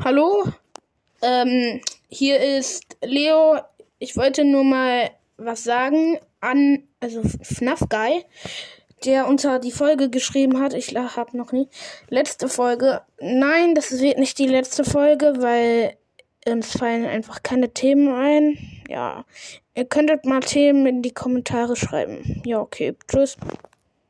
Hallo, ähm, hier ist Leo. Ich wollte nur mal was sagen an, also FNAF Guy, der unter die Folge geschrieben hat. Ich habe noch nie. Letzte Folge. Nein, das wird nicht die letzte Folge, weil ähm, uns fallen einfach keine Themen ein. Ja, ihr könntet mal Themen in die Kommentare schreiben. Ja, okay. Tschüss.